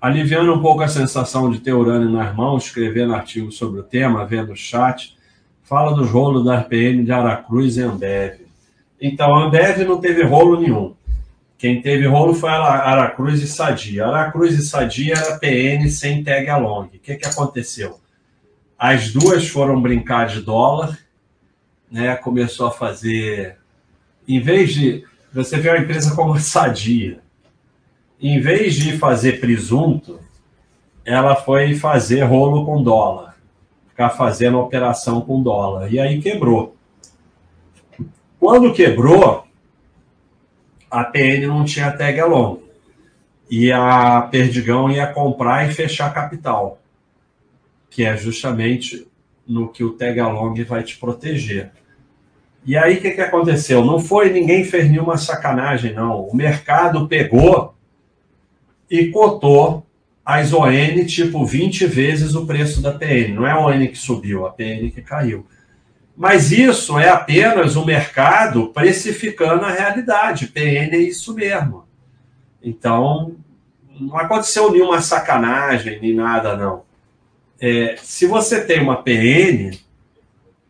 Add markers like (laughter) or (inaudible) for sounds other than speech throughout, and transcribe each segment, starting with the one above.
aliviando um pouco a sensação de ter urânio nas mãos, escrevendo artigos sobre o tema, vendo o chat, fala dos rolos da RPM de Aracruz e Ambev. Então, a Ambev não teve rolo nenhum. Quem teve rolo foi Aracruz e Sadia. Aracruz e Sadia era PN sem tag along. O que, que aconteceu? As duas foram brincar de dólar, né? começou a fazer. Em vez de. Você vê uma empresa como (laughs) Sadia, em vez de fazer presunto, ela foi fazer rolo com dólar, ficar fazendo operação com dólar. E aí quebrou. Quando quebrou, a PN não tinha tag along. E a Perdigão ia comprar e fechar capital, que é justamente no que o tag along vai te proteger. E aí o que, que aconteceu? Não foi ninguém fez nenhuma sacanagem, não. O mercado pegou e cotou as ON tipo 20 vezes o preço da PN. Não é a ON que subiu, a PN que caiu. Mas isso é apenas o mercado precificando a realidade. PN é isso mesmo. Então, não aconteceu nenhuma sacanagem, nem nada, não. É, se você tem uma PN,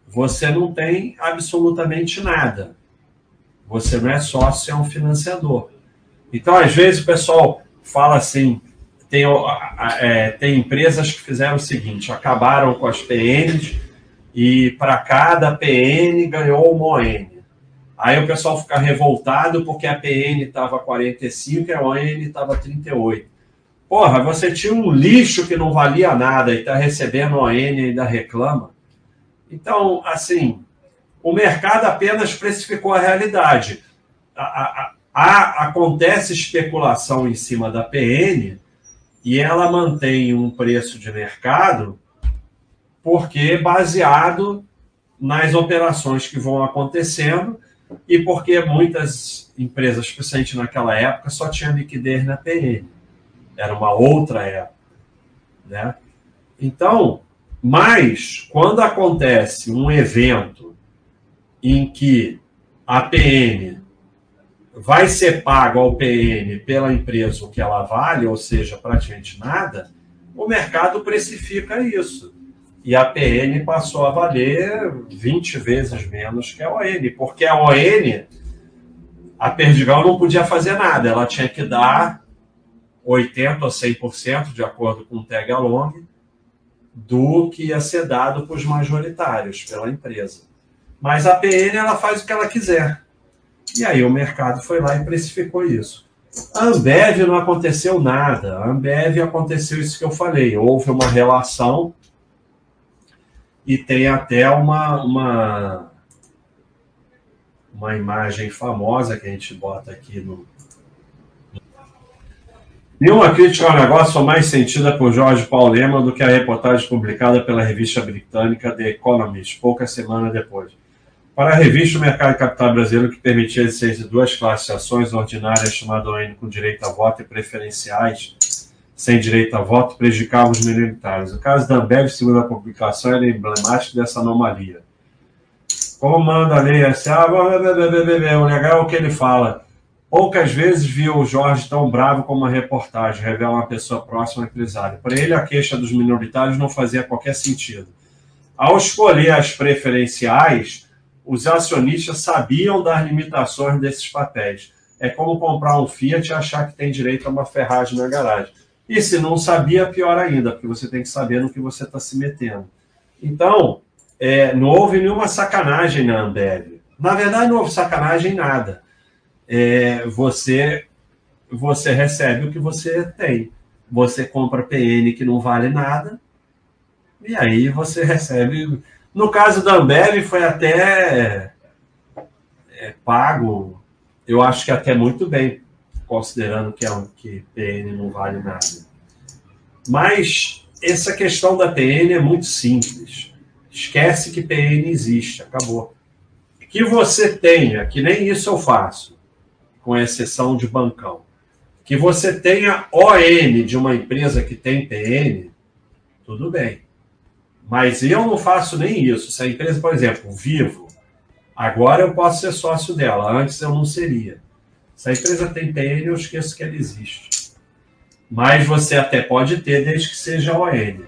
você não tem absolutamente nada. Você não é sócio, é um financiador. Então, às vezes, o pessoal fala assim: tem, é, tem empresas que fizeram o seguinte, acabaram com as PNs e para cada PN ganhou uma ON. Aí o pessoal fica revoltado porque a PN estava 45 e a ON estava 38. Porra, você tinha um lixo que não valia nada e está recebendo ON e ainda reclama. Então, assim, o mercado apenas precificou a realidade. A, a, a, acontece especulação em cima da PN e ela mantém um preço de mercado porque baseado nas operações que vão acontecendo e porque muitas empresas, especialmente naquela época, só tinha liquidez na PN. Era uma outra época. Né? Então, mas quando acontece um evento em que a PN vai ser pago ao PN pela empresa o que ela vale, ou seja, praticamente nada, o mercado precifica isso. E a PN passou a valer 20 vezes menos que a ON, porque a ON, a Perdigão não podia fazer nada, ela tinha que dar 80% ou 100%, de acordo com o tag along, do que ia ser dado para os majoritários pela empresa. Mas a PN ela faz o que ela quiser. E aí o mercado foi lá e precificou isso. A Ambev não aconteceu nada. A Ambev aconteceu isso que eu falei. Houve uma relação e tem até uma, uma, uma imagem famosa que a gente bota aqui no, Nenhuma crítica ao negócio foi mais sentida por Jorge Paul Lehmann do que a reportagem publicada pela revista britânica The Economist, poucas semanas depois. Para a revista, o mercado capital brasileiro, que permitia a existência de duas classes de ações ordinárias, chamada ON, com direito a voto, e preferenciais, sem direito a voto, prejudicava os minoritários. O caso da Ambev, segundo a publicação, era emblemático dessa anomalia. Como manda a lei SA, o legal é o que ele fala Poucas vezes viu o Jorge tão bravo como uma reportagem, revela uma pessoa próxima empresário. Para ele, a queixa dos minoritários não fazia qualquer sentido. Ao escolher as preferenciais, os acionistas sabiam das limitações desses papéis. É como comprar um Fiat e achar que tem direito a uma ferragem na garagem. E se não sabia, pior ainda, porque você tem que saber no que você está se metendo. Então, é, não houve nenhuma sacanagem na Ambev. Na verdade, não houve sacanagem em nada é, você, você recebe o que você tem. Você compra PN que não vale nada, e aí você recebe. No caso da Ambev, foi até é, pago, eu acho que até muito bem, considerando que, é um, que PN não vale nada. Mas essa questão da PN é muito simples. Esquece que PN existe, acabou. Que você tenha, que nem isso eu faço com exceção de bancão. Que você tenha ON de uma empresa que tem PN, tudo bem. Mas eu não faço nem isso. Se a empresa, por exemplo, Vivo, agora eu posso ser sócio dela, antes eu não seria. Se a empresa tem PN, eu esqueço que ela existe. Mas você até pode ter, desde que seja ON.